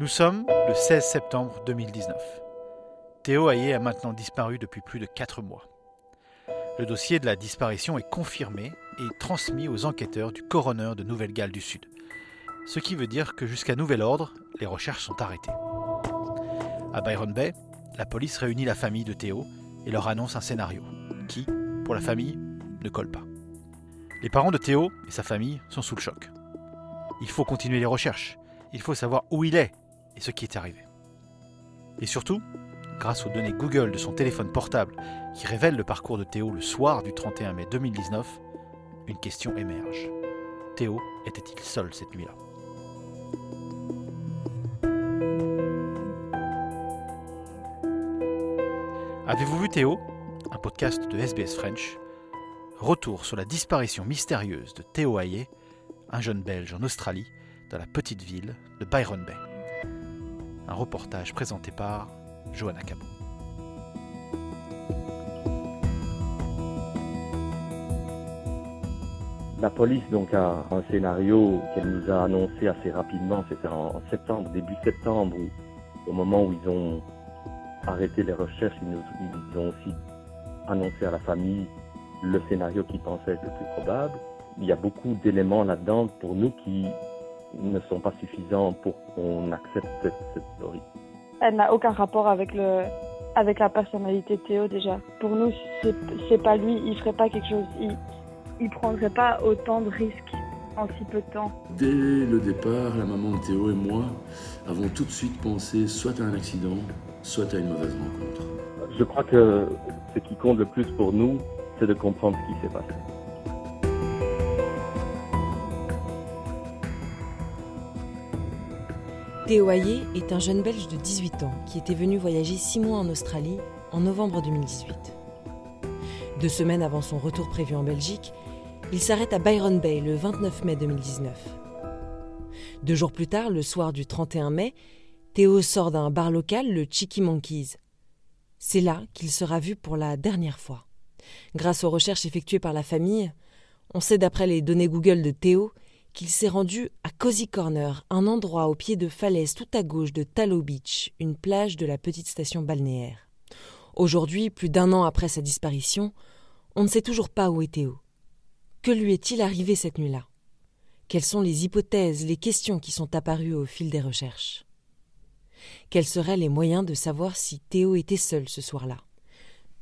Nous sommes le 16 septembre 2019. Théo Hayé a maintenant disparu depuis plus de 4 mois. Le dossier de la disparition est confirmé et transmis aux enquêteurs du coroner de Nouvelle-Galles du Sud. Ce qui veut dire que jusqu'à nouvel ordre, les recherches sont arrêtées. À Byron Bay, la police réunit la famille de Théo et leur annonce un scénario qui, pour la famille, ne colle pas. Les parents de Théo et sa famille sont sous le choc. Il faut continuer les recherches. Il faut savoir où il est et ce qui est arrivé. Et surtout, grâce aux données Google de son téléphone portable qui révèlent le parcours de Théo le soir du 31 mai 2019, une question émerge. Théo était-il seul cette nuit-là? Avez-vous vu Théo? Un podcast de SBS French. Retour sur la disparition mystérieuse de Théo Hayé, un jeune Belge en Australie, dans la petite ville de Byron Bay. Un reportage présenté par Johanna Cabot. La police donc a un scénario qu'elle nous a annoncé assez rapidement, c'était en septembre, début septembre, au moment où ils ont arrêté les recherches, ils, nous, ils ont aussi annoncé à la famille le scénario qu'ils pensaient être le plus probable. Il y a beaucoup d'éléments là-dedans pour nous qui ne sont pas suffisants pour qu'on accepte cette, cette théorie. Elle n'a aucun rapport avec le avec la personnalité de Théo déjà. Pour nous, c'est pas lui, il ferait pas quelque chose, il, il prendrait pas autant de risques en si peu de temps. Dès le départ, la maman de Théo et moi avons tout de suite pensé soit à un accident, soit à une mauvaise rencontre. Je crois que ce qui compte le plus pour nous, c'est de comprendre ce qui s'est passé. Théo Hayé est un jeune Belge de 18 ans qui était venu voyager 6 mois en Australie en novembre 2018. Deux semaines avant son retour prévu en Belgique, il s'arrête à Byron Bay le 29 mai 2019. Deux jours plus tard, le soir du 31 mai, Théo sort d'un bar local, le Cheeky Monkeys. C'est là qu'il sera vu pour la dernière fois. Grâce aux recherches effectuées par la famille, on sait d'après les données Google de Théo qu'il s'est rendu à Cozy Corner, un endroit au pied de falaise tout à gauche de Tallow Beach, une plage de la petite station balnéaire. Aujourd'hui, plus d'un an après sa disparition, on ne sait toujours pas où est Théo. Que lui est-il arrivé cette nuit-là? Quelles sont les hypothèses, les questions qui sont apparues au fil des recherches? Quels seraient les moyens de savoir si Théo était seul ce soir-là?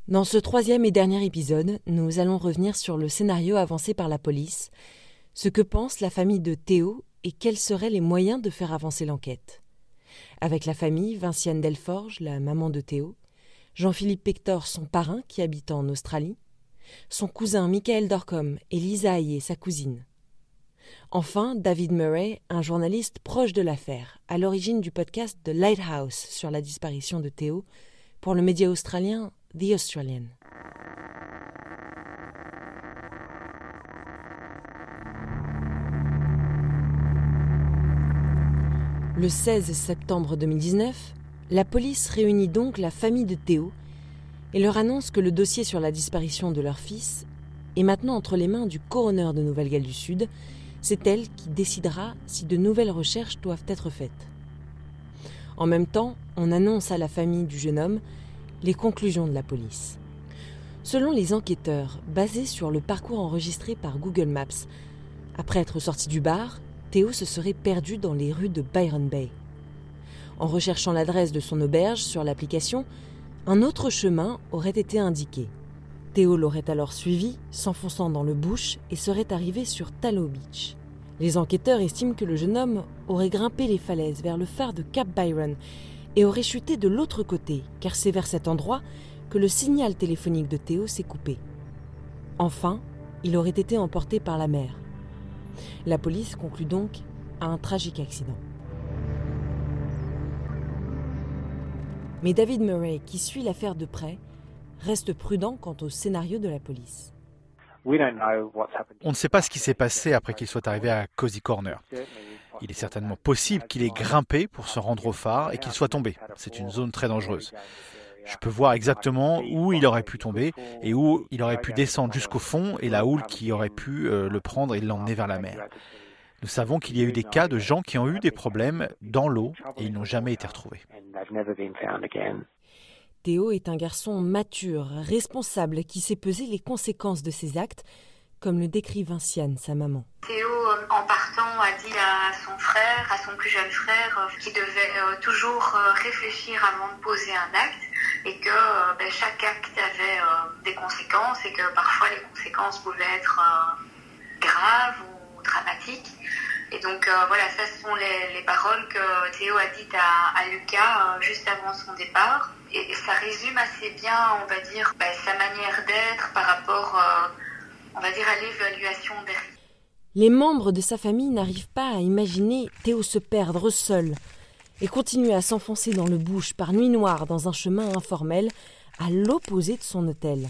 Dans ce troisième et dernier épisode, nous allons revenir sur le scénario avancé par la police, ce que pense la famille de Théo et quels seraient les moyens de faire avancer l'enquête. Avec la famille, Vinciane Delforge, la maman de Théo, Jean-Philippe Pector, son parrain qui habite en Australie, son cousin Michael Dorcom et Lisa et sa cousine. Enfin, David Murray, un journaliste proche de l'affaire, à l'origine du podcast The Lighthouse sur la disparition de Théo pour le média australien The Australian. Le 16 septembre 2019, la police réunit donc la famille de Théo et leur annonce que le dossier sur la disparition de leur fils est maintenant entre les mains du coroner de Nouvelle-Galles du Sud. C'est elle qui décidera si de nouvelles recherches doivent être faites. En même temps, on annonce à la famille du jeune homme les conclusions de la police. Selon les enquêteurs, basés sur le parcours enregistré par Google Maps, après être sorti du bar, Théo se serait perdu dans les rues de Byron Bay. En recherchant l'adresse de son auberge sur l'application, un autre chemin aurait été indiqué. Théo l'aurait alors suivi, s'enfonçant dans le bush et serait arrivé sur Tallow Beach. Les enquêteurs estiment que le jeune homme aurait grimpé les falaises vers le phare de Cap Byron et aurait chuté de l'autre côté, car c'est vers cet endroit que le signal téléphonique de Théo s'est coupé. Enfin, il aurait été emporté par la mer. La police conclut donc à un tragique accident. Mais David Murray, qui suit l'affaire de près, reste prudent quant au scénario de la police. On ne sait pas ce qui s'est passé après qu'il soit arrivé à Cozy Corner. Il est certainement possible qu'il ait grimpé pour se rendre au phare et qu'il soit tombé. C'est une zone très dangereuse. Je peux voir exactement où il aurait pu tomber et où il aurait pu descendre jusqu'au fond et la houle qui aurait pu euh, le prendre et l'emmener vers la mer. Nous savons qu'il y a eu des cas de gens qui ont eu des problèmes dans l'eau et ils n'ont jamais été retrouvés. Théo est un garçon mature, responsable, qui sait peser les conséquences de ses actes, comme le décrit Vinciane, sa maman. Théo, euh, en partant, a dit à son frère, à son plus jeune frère, euh, qu'il devait toujours réfléchir avant de poser un acte et que ben, chaque acte avait des conséquences et que parfois les conséquences pouvaient être graves ou dramatiques. Et donc voilà, ça ce sont les, paroles que Théo a dites à, Lucas juste avant son départ. Et, ça résume assez bien, on va dire, ben, sa manière d'être par rapport on va dire, à l'évaluation des Les membres de sa famille n'arrivent pas à imaginer Théo se perdre seul et continuer à s'enfoncer dans le bush par nuit noire dans un chemin informel à l'opposé de son hôtel.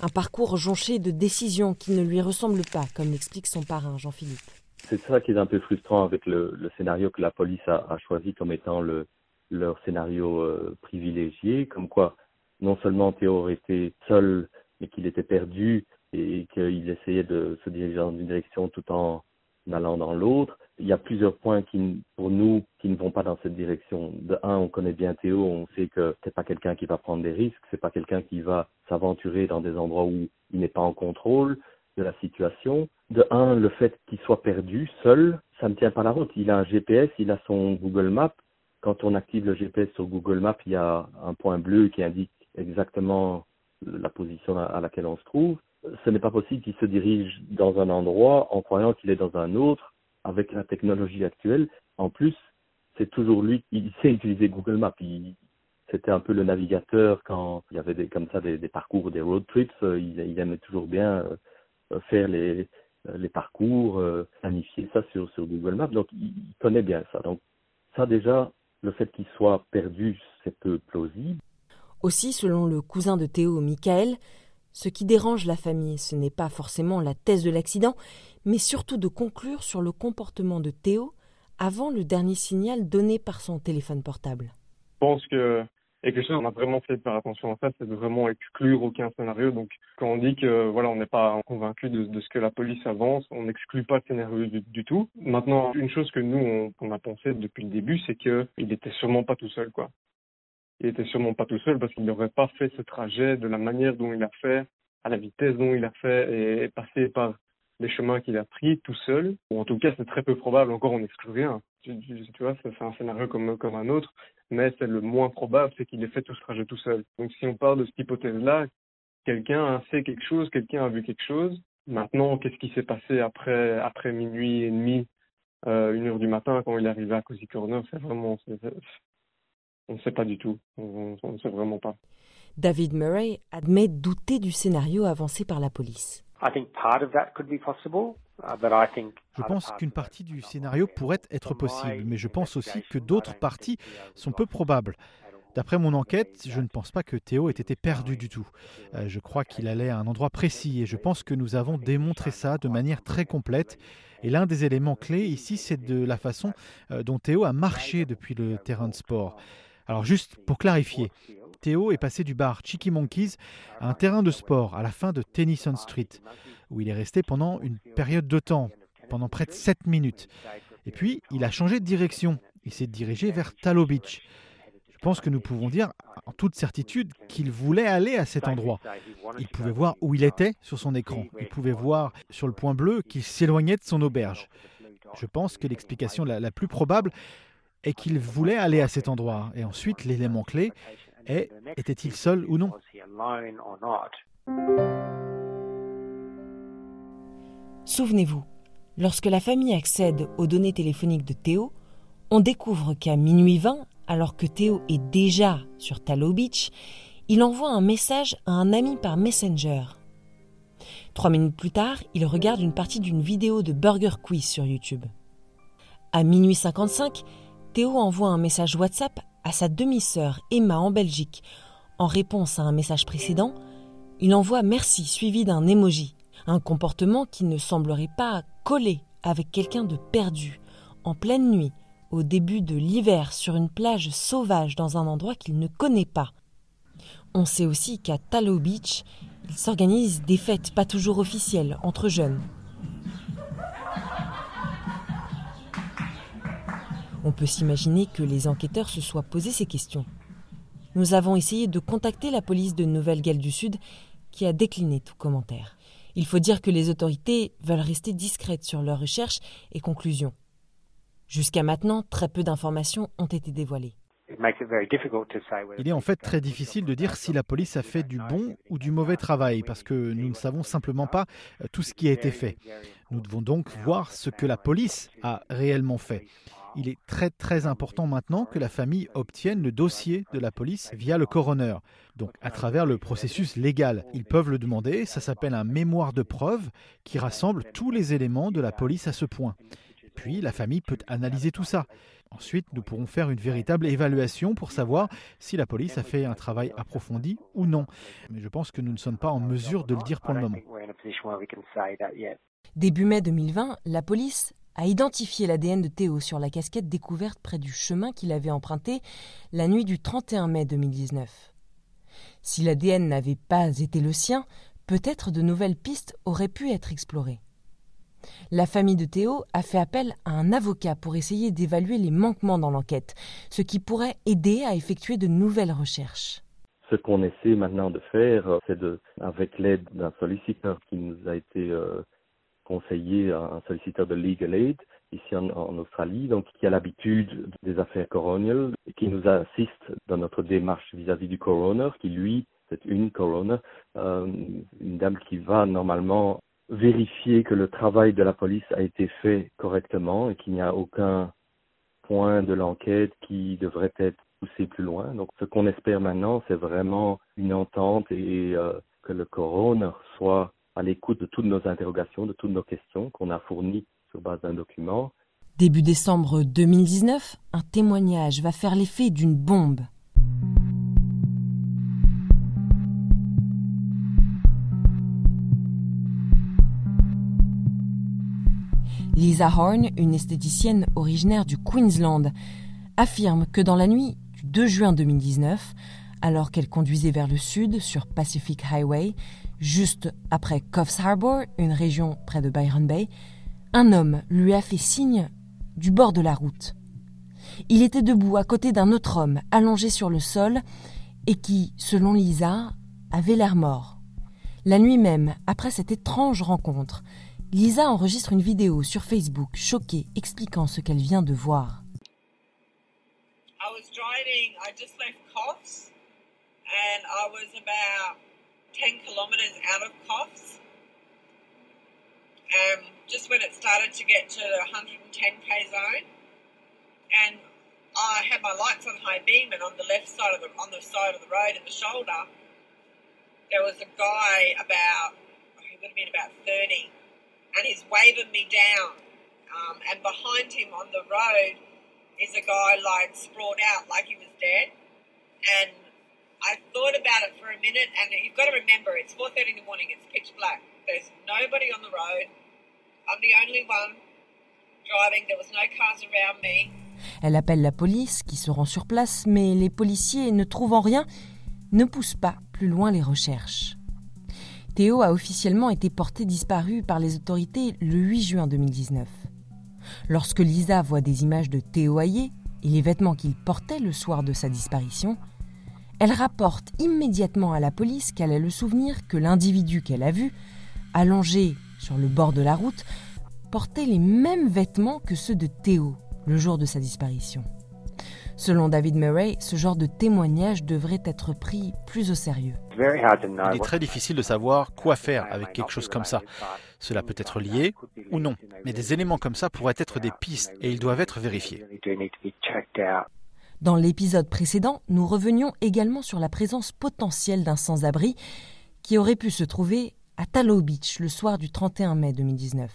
Un parcours jonché de décisions qui ne lui ressemblent pas, comme l'explique son parrain Jean-Philippe. C'est ça qui est un peu frustrant avec le, scénario que la police a, choisi comme étant le, leur scénario euh, privilégié, comme quoi non seulement Théo été seul, mais qu'il était perdu et qu'il essayait de se diriger dans une direction tout en allant dans l'autre. Il y a plusieurs points qui, pour nous, qui ne vont pas dans cette direction. De un, on connaît bien Théo, on sait que c'est pas quelqu'un qui va prendre des risques, c'est pas quelqu'un qui va s'aventurer dans des endroits où il n'est pas en contrôle de la situation. De un, le fait qu'il soit perdu, seul, ça ne tient pas la route. Il a un GPS, il a son Google Maps. Quand on active le GPS sur Google Maps, il y a un point bleu qui indique exactement la position à laquelle on se trouve ce n'est pas possible qu'il se dirige dans un endroit en croyant qu'il est dans un autre avec la technologie actuelle. En plus, c'est toujours lui qui sait utiliser Google Maps. C'était un peu le navigateur quand il y avait des, comme ça des, parcours, des road trips. Euh, il, aimait toujours bien euh, faire les, euh, parcours, planifier ça sur Google Maps. Donc, il connaît bien ça. Donc, ça déjà, le fait qu'il soit perdu, c'est peu plausible. Aussi, selon le cousin de Théo, Michael, ce qui dérange la famille, ce n'est pas forcément la thèse de l'accident, mais surtout de conclure sur le comportement de Théo avant le dernier signal donné par son téléphone portable. Je pense que et quelque chose qu'on a vraiment fait faire attention à ça, c'est de vraiment exclure aucun scénario. Donc, quand on dit que voilà, on n'est pas convaincu de, ce que la police avance, on n'exclut pas le scénario du, tout. Maintenant, une chose que nous on, a pensé depuis le début, c'est qu'il n'était sûrement pas tout seul, quoi il était sûrement pas tout seul parce qu'il n'aurait pas fait ce trajet de la manière dont il a fait, à la vitesse dont il a fait et passé par les chemins qu'il a pris tout seul. Ou en tout cas, c'est très peu probable. Encore, on n'exclut rien. Tu, vois, c'est un scénario comme, comme un autre, mais c'est le moins probable, c'est qu'il ait fait tout ce trajet tout seul. Donc, si on parle de cette hypothèse-là, quelqu'un a fait quelque chose, quelqu'un a vu quelque chose. Maintenant, qu'est-ce qui s'est passé après, après minuit et demi, euh, une heure du matin, quand il est arrivé à Cozy Corner, c'est vraiment, on ne sait pas du tout. On ne sait vraiment pas. David Murray admet douter du scénario avancé par la police. Je pense qu'une partie du scénario pourrait être possible, mais je pense aussi que d'autres parties sont peu probables. D'après mon enquête, je ne pense pas que Théo ait été perdu du tout. Euh, je crois qu'il allait à un endroit précis et je pense que nous avons démontré ça de manière très complète. Et l'un des éléments clés ici, c'est de la façon euh, dont Théo a marché depuis le terrain de sport. Alors juste pour clarifier, Théo est passé du bar Cheeky Monkeys à un terrain de sport à la fin de Tennyson Street, où il est resté pendant une période de temps, pendant près de 7 minutes. Et puis, il a changé de direction. Il s'est dirigé vers Tallow Beach. Je pense que nous pouvons dire en toute certitude qu'il voulait aller à cet endroit. Il pouvait voir où il était sur son écran. Il pouvait voir sur le point bleu qu'il s'éloignait de son auberge. Je pense que l'explication la, plus probable et qu'il voulait aller à cet endroit. Et ensuite, l'élément clé est était-il seul ou non? Souvenez-vous, lorsque la famille accède aux données téléphoniques de Théo, on découvre qu'à minuit 20, alors que Théo est déjà sur Tallow Beach, il envoie un message à un ami par Messenger. Trois minutes plus tard, il regarde une partie d'une vidéo de Burger Quiz sur YouTube. À minuit 55, Théo envoie un message WhatsApp à sa demi-sœur Emma en Belgique. En réponse à un message précédent, il envoie merci suivi d'un emoji, un comportement qui ne semblerait pas coller avec quelqu'un de perdu, en pleine nuit, au début de l'hiver sur une plage sauvage dans un endroit qu'il ne connaît pas. On sait aussi qu'à Tallow Beach, il s'organise des fêtes pas toujours officielles entre jeunes. On peut s'imaginer que les enquêteurs se soient posé ces questions. Nous avons essayé de contacter la police de Nouvelle-Galles du Sud, qui a décliné tout commentaire. Il faut dire que les autorités veulent rester discrètes sur leurs recherches et conclusions. Jusqu'à maintenant, très peu d'informations ont été dévoilées. Il est en fait très difficile de dire si la police a fait du bon ou du mauvais travail parce que nous ne savons simplement pas euh, tout ce qui a été fait. Nous devons donc voir ce que la police a réellement fait. Il est très très important maintenant que la famille obtienne le dossier de la police via le coroner, donc à travers le processus légal. Ils peuvent le demander, ça s'appelle un mémoire de preuve qui rassemble tous les éléments de la police à ce point. Puis la famille peut analyser tout ça. Ensuite, nous pourrons faire une véritable évaluation pour savoir si la police a fait un travail approfondi ou non. Mais je pense que nous ne sommes pas en mesure de le dire pour le moment. Début mai 2020, la police a identifié l'ADN de Théo sur la casquette découverte près du chemin qu'il avait emprunté la nuit du 31 mai 2019. Si l'ADN n'avait pas été le sien, peut-être de nouvelles pistes auraient pu être explorées. La famille de Théo a fait appel à un avocat pour essayer d'évaluer les manquements dans l'enquête, ce qui pourrait aider à effectuer de nouvelles recherches. Ce qu'on essaie maintenant de faire, euh, c'est avec l'aide d'un solliciteur qui nous a été euh, conseillé, un solliciteur de Legal Aid ici en, Australie, donc qui a l'habitude des affaires coroniales qui nous assiste dans notre démarche vis-à-vis du coroner, qui lui, c'est une coroner, euh, une dame qui va normalement vérifier que le travail de la police a été fait correctement et qu'il n'y a aucun point de l'enquête qui devrait être poussé plus loin. Donc ce qu'on espère maintenant, c'est vraiment une entente et euh, que le coroner soit à l'écoute de toutes nos interrogations, de toutes nos questions qu'on a fournies sur base d'un document. Début décembre 2019, un témoignage va faire l'effet d'une bombe. Lisa Horn, une esthéticienne originaire du Queensland, affirme que dans la nuit du 2 juin 2019, alors qu'elle conduisait vers le sud sur Pacific Highway, juste après Coffs Harbour, une région près de Byron Bay, un homme lui a fait signe du bord de la route. Il était debout à côté d'un autre homme allongé sur le sol et qui, selon Lisa, avait l'air mort. La nuit même, après cette étrange rencontre, Lisa enregistre une vidéo sur Facebook choquée expliquant ce qu'elle vient de voir. I was driving, I just left and I was about 10 kilometres out of Coffs. Um, just when it started to get to the 110k zone and I had my lights on high beam and on the left side of the on the side of the road in the shoulder there was a guy about he would have been about 30 and he's waving me down. Um, and behind him on the road is a guy lying sprawled out like he was dead. And I thought about it for a minute, and you've got to remember, it's 4.30 in the morning, it's pitch black. There's nobody on the road. I'm the only one driving, there was no cars around me. Elle appelle la police qui se rend sur place, mais les policiers, ne trouvant rien, ne poussent pas plus loin les recherches. Théo a officiellement été porté disparu par les autorités le 8 juin 2019. Lorsque Lisa voit des images de Théo Hayé et les vêtements qu'il portait le soir de sa disparition, elle rapporte immédiatement à la police qu'elle a le souvenir que l'individu qu'elle a vu, allongé sur le bord de la route, portait les mêmes vêtements que ceux de Théo le jour de sa disparition. Selon David Murray, ce genre de témoignage devrait être pris plus au sérieux. Il est très difficile de savoir quoi faire avec quelque chose comme ça. Cela peut être lié ou non, mais des éléments comme ça pourraient être des pistes et ils doivent être vérifiés. Dans l'épisode précédent, nous revenions également sur la présence potentielle d'un sans-abri qui aurait pu se trouver à Tallow Beach le soir du 31 mai 2019.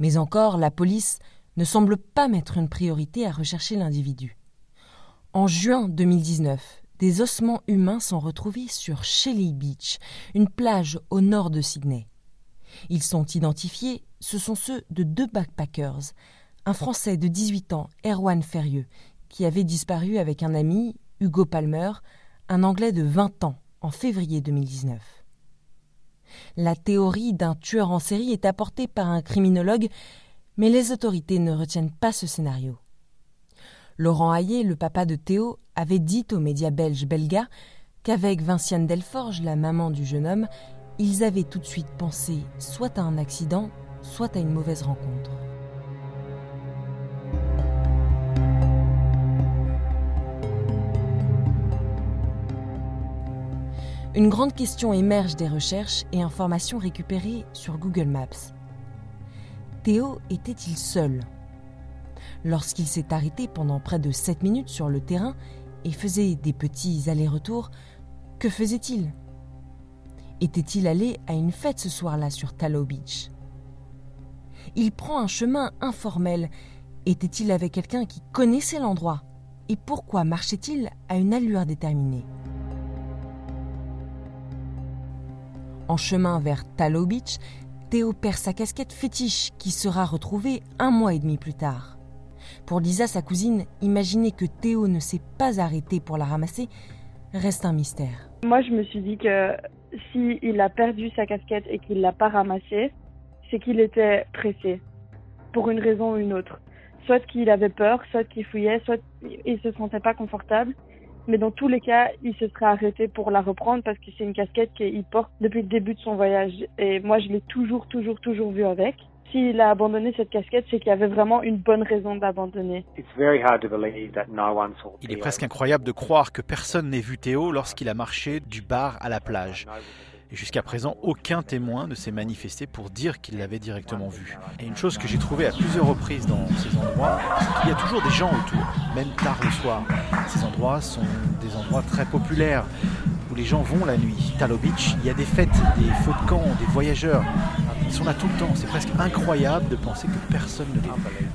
Mais encore, la police ne semble pas mettre une priorité à rechercher l'individu. En juin 2019, des ossements humains sont retrouvés sur Shelly Beach, une plage au nord de Sydney. Ils sont identifiés, ce sont ceux de deux backpackers, un Français de 18 ans, Erwan Ferrieux, qui avait disparu avec un ami, Hugo Palmer, un Anglais de 20 ans, en février 2019. La théorie d'un tueur en série est apportée par un criminologue, mais les autorités ne retiennent pas ce scénario. Laurent Hayet, le papa de Théo, avait dit aux médias belges Belga qu'avec Vinciane Delforge, la maman du jeune homme, ils avaient tout de suite pensé soit à un accident, soit à une mauvaise rencontre. Une grande question émerge des recherches et informations récupérées sur Google Maps. Théo était-il seul? Lorsqu'il s'est arrêté pendant près de 7 minutes sur le terrain et faisait des petits allers-retours, que faisait-il? Était-il allé à une fête ce soir-là sur Tallow Beach? Il prend un chemin informel. Était-il avec quelqu'un qui connaissait l'endroit? Et pourquoi marchait-il à une allure déterminée? En chemin vers Tallow Beach, Théo perd sa casquette fétiche qui sera retrouvée un mois et demi plus tard. Pour Lisa, sa cousine, imaginer que Théo ne s'est pas arrêté pour la ramasser reste un mystère. Moi, je me suis dit que s'il a perdu sa casquette et qu'il l'a pas ramassée, c'est qu'il était pressé, pour une raison ou une autre. Soit qu'il avait peur, soit qu'il fouillait, soit il se sentait pas confortable. Mais dans tous les cas, il se serait arrêté pour la reprendre parce que c'est une casquette qu'il porte depuis le début de son voyage. Et moi, je l'ai toujours, toujours, toujours vu avec. S'il a abandonné cette casquette, c'est qu'il y avait vraiment une bonne raison d'abandonner. Il est presque incroyable de croire que personne n'ait vu Théo lorsqu'il a marché du bar à la plage. Et jusqu'à présent, aucun témoin ne s'est manifesté pour dire qu'il l'avait directement vu. Et une chose que j'ai trouvée à plusieurs reprises dans ces endroits, c'est qu'il y a toujours des gens autour, même tard le soir. Ces endroits sont des endroits très populaires où les gens vont la nuit. Tallow Beach, il y a des fêtes, des feux de camp, des voyageurs. Ils sont là tout le temps. C'est presque incroyable de penser que personne ne les vu.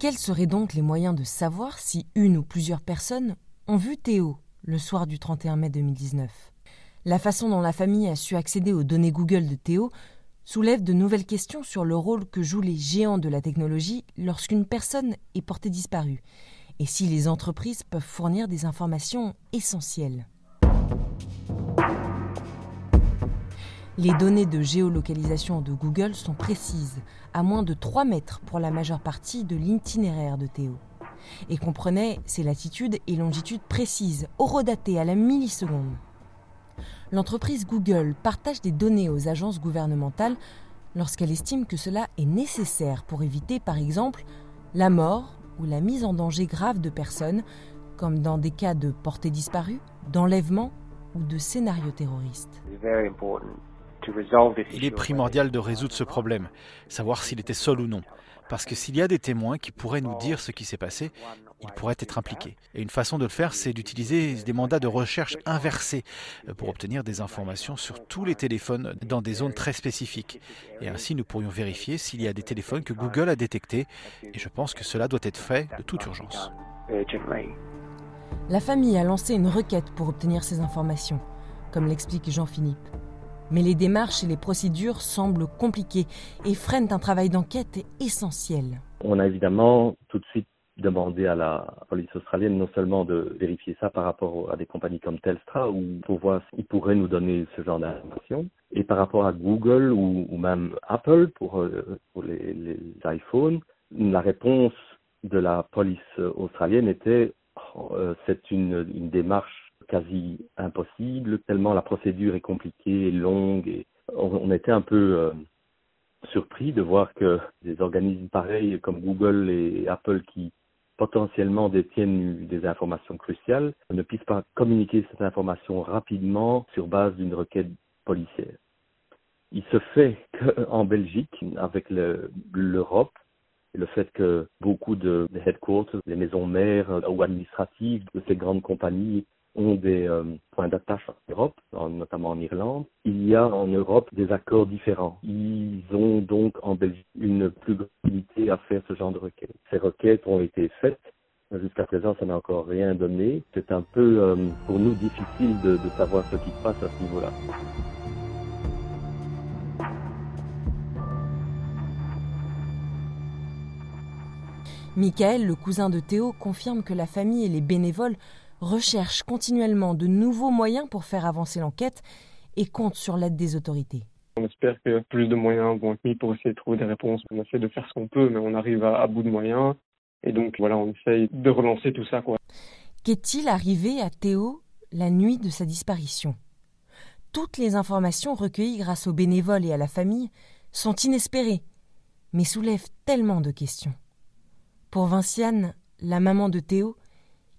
Quels seraient donc les moyens de savoir si une ou plusieurs personnes ont vu Théo le soir du 31 mai 2019 La façon dont la famille a su accéder aux données Google de Théo soulève de nouvelles questions sur le rôle que jouent les géants de la technologie lorsqu'une personne est portée disparue et si les entreprises peuvent fournir des informations essentielles. Les données de géolocalisation de Google sont précises, à moins de 3 mètres pour la majeure partie de l'itinéraire de Théo, et comprenaient ses latitudes et longitudes précises, horodatées à la milliseconde. L'entreprise Google partage des données aux agences gouvernementales lorsqu'elle estime que cela est nécessaire pour éviter, par exemple, la mort ou la mise en danger grave de personnes, comme dans des cas de portée disparue, d'enlèvement ou de scénarios terroristes. Il est primordial de résoudre ce problème, savoir s'il était seul ou non. Parce que s'il y a des témoins qui pourraient nous dire ce qui s'est passé, ils pourraient être impliqués. Et une façon de le faire, c'est d'utiliser des mandats de recherche inversés euh, pour obtenir des informations sur tous les téléphones dans des zones très spécifiques. Et ainsi, nous pourrions vérifier s'il y a des téléphones que Google a détectés. Et je pense que cela doit être fait de toute urgence. La famille a lancé une requête pour obtenir ces informations, comme l'explique Jean-Philippe. Mais les démarches et les procédures semblent compliquées et freinent un travail d'enquête essentiel. On a évidemment tout de suite demandé à la police australienne non seulement de vérifier ça par rapport à des compagnies comme Telstra ou pour voir s'ils pourraient nous donner ce genre d'informations et par rapport à Google ou, même Apple pour, euh, les, iPhones, la réponse de la police australienne était oh, euh, c'est une démarche quasi impossible, tellement la procédure est compliquée, longue. Et on, était un peu euh, surpris de voir que des organismes pareils comme Google et Apple qui potentiellement détiennent des informations cruciales ne puissent pas communiquer cette information rapidement sur base d'une requête policière. Il se fait qu'en Belgique, avec l'Europe, le fait que beaucoup de, headquarters, les maisons mères ou administratives de ces grandes compagnies ont des euh, points d'attache en Europe, notamment en Irlande. Il y a en Europe des accords différents. Ils ont donc en Belgique une plus grande à faire ce genre de requêtes. Ces requêtes ont été faites. Jusqu'à présent, ça n'a encore rien donné. C'est un peu euh, pour nous difficile de, de savoir ce qui se passe à ce niveau-là. Michael, le cousin de Théo, confirme que la famille et les bénévoles recherche continuellement de nouveaux moyens pour faire avancer l'enquête et compte sur l'aide des autorités. On espère que plus de moyens vont être mis pour essayer de trouver des réponses. On essaie de faire ce qu'on peut, mais on arrive à, à bout de moyens. Et donc voilà, on essaye de relancer tout ça. Qu'est-il arrivé à Théo la nuit de sa disparition? Toutes les informations recueillies grâce aux bénévoles et à la famille sont inespérées, mais soulèvent tellement de questions. Pour Vinciane, la maman de Théo,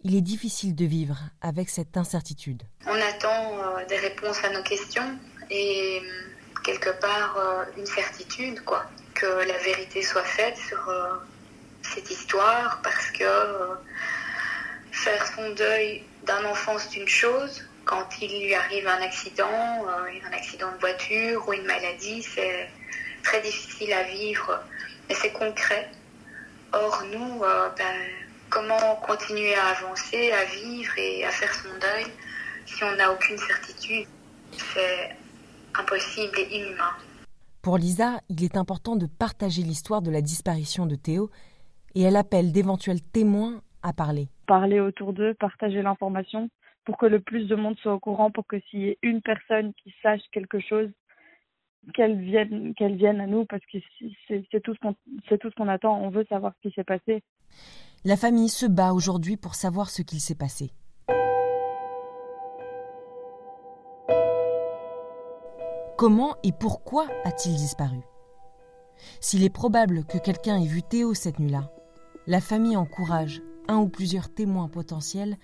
il est difficile de vivre avec cette incertitude. On attend euh, des réponses à nos questions et euh, quelque part euh, une certitude, quoi, que la vérité soit faite sur cette histoire, parce que faire son deuil d'un enfant c'est une chose, quand il lui arrive un accident, un accident de voiture ou une maladie, c'est très difficile à vivre, mais c'est concret. Or nous, ben, comment continuer à avancer, à vivre et à faire son deuil si on n'a aucune certitude C'est impossible et inhumain. Pour Lisa, il est important de partager l'histoire de la disparition de Théo et elle appelle d'éventuels témoins à parler. Parler autour d'eux, partager l'information pour que le plus de monde soit au courant, pour que s'il y ait une personne qui sache quelque chose, qu'elle vienne, qu'elle vienne à nous, parce que c'est c'est tout ce qu'on c'est tout ce qu'on attend. On veut savoir ce qui s'est passé. La famille se bat aujourd'hui pour savoir ce qu'il s'est passé. Comment et pourquoi a-t-il disparu? S'il est probable que quelqu'un ait vu Théo cette nuit-là, la famille encourage un ou plusieurs témoins potentiels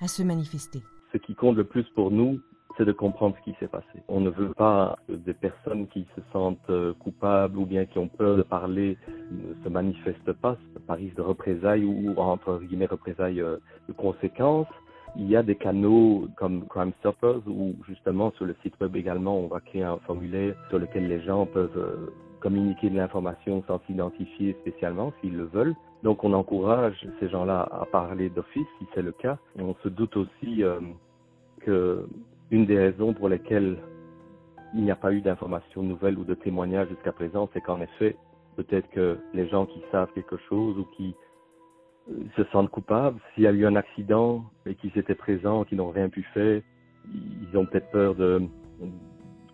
à se manifester. Ce qui compte le plus pour nous, de comprendre ce qui s'est passé. On ne veut pas des personnes qui se sentent euh, coupables ou bien qui ont peur de parler ne se manifestent pas par de représailles ou entre guillemets représailles euh, de conséquences. Il y a des canaux comme Crime Stoppers où justement sur le site web également on va créer un formulaire sur lequel les gens peuvent euh, communiquer de l'information sans s'identifier spécialement s'ils le veulent. Donc on encourage ces gens-là à parler d'office si c'est le cas. On se doute aussi que une des raisons pour lesquelles il n'y a pas eu d'informations nouvelles ou de témoignages jusqu'à présent, c'est qu'en effet, peut-être que les gens qui savent quelque chose ou qui euh, se sentent coupables, s'il y a eu un accident et qu'ils étaient présents, qui n'ont rien pu faire, ils ont peut-être peur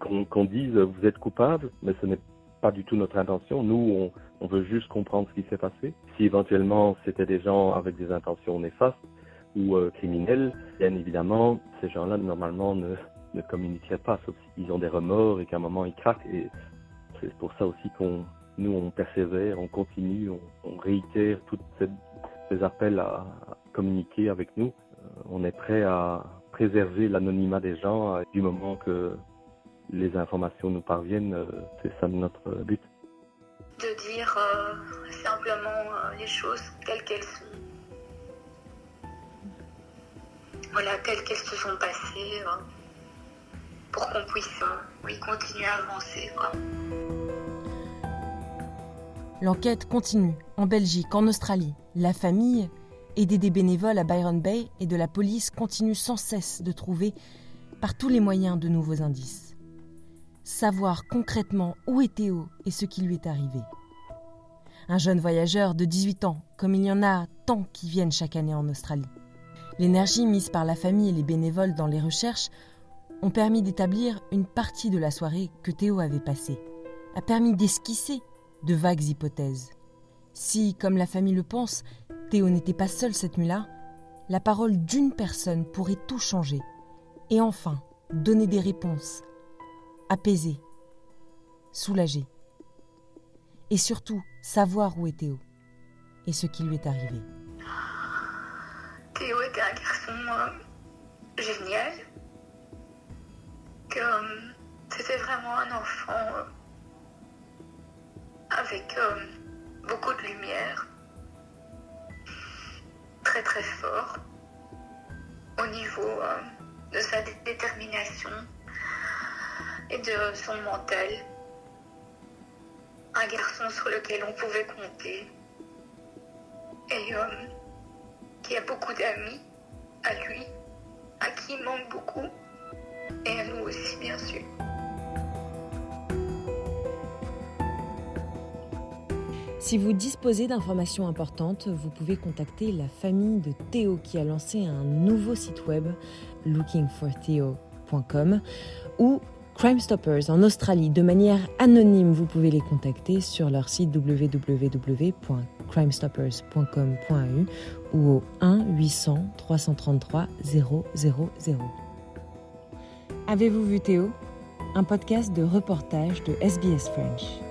qu'on dise vous êtes coupable, mais ce n'est pas du tout notre intention. Nous, on veut juste comprendre ce qui s'est passé. Si éventuellement c'était des gens avec des intentions néfastes ou euh, criminels, bien évidemment, ces gens-là normalement ne, ne communiqueraient pas, sauf s'ils ont des remords et qu'à un moment ils craquent. Et c'est pour ça aussi qu'on, nous, on persévère, on continue, on, réitère tous ces appels à, communiquer avec nous. Euh, on est prêt à préserver l'anonymat des gens euh, du moment que les informations nous parviennent. c'est ça notre but. De dire simplement les choses telles qu'elles sont. Voilà, telles qu'elles se sont passées, euh, pour qu'on puisse oui, continuer à avancer. L'enquête continue en Belgique, en Australie. La famille, aidée des bénévoles à Byron Bay et de la police, continue sans cesse de trouver par tous les moyens de nouveaux indices. Savoir concrètement où est Théo et ce qui lui est arrivé. Un jeune voyageur de 18 ans, comme il y en a tant qui viennent chaque année en Australie. L'énergie mise par la famille et les bénévoles dans les recherches ont permis d'établir une partie de la soirée que Théo avait passée, a permis d'esquisser de vagues hypothèses. Si, comme la famille le pense, Théo n'était pas seul cette nuit-là, la parole d'une personne pourrait tout changer. Et enfin, donner des réponses, apaiser, soulager. Et surtout, savoir où est Théo et ce qui lui est arrivé. Théo était un garçon génial. Que c'était vraiment un enfant euh, avec euh, beaucoup de lumière, très très fort au niveau euh, de sa dé- détermination et de son mental. Un garçon sur lequel on pouvait compter et qui a beaucoup d'amis à lui, à qui il manque beaucoup, et à nous aussi, bien sûr. Si vous disposez d'informations importantes, vous pouvez contacter la famille de Théo qui a lancé un nouveau site web, lookingfortheo.com, ou Crime Stoppers en Australie de manière anonyme. Vous pouvez les contacter sur leur site www.crimestoppers.com.au ou au 1 800 333 000. Avez-vous vu Théo? Un podcast de reportage de SBS French.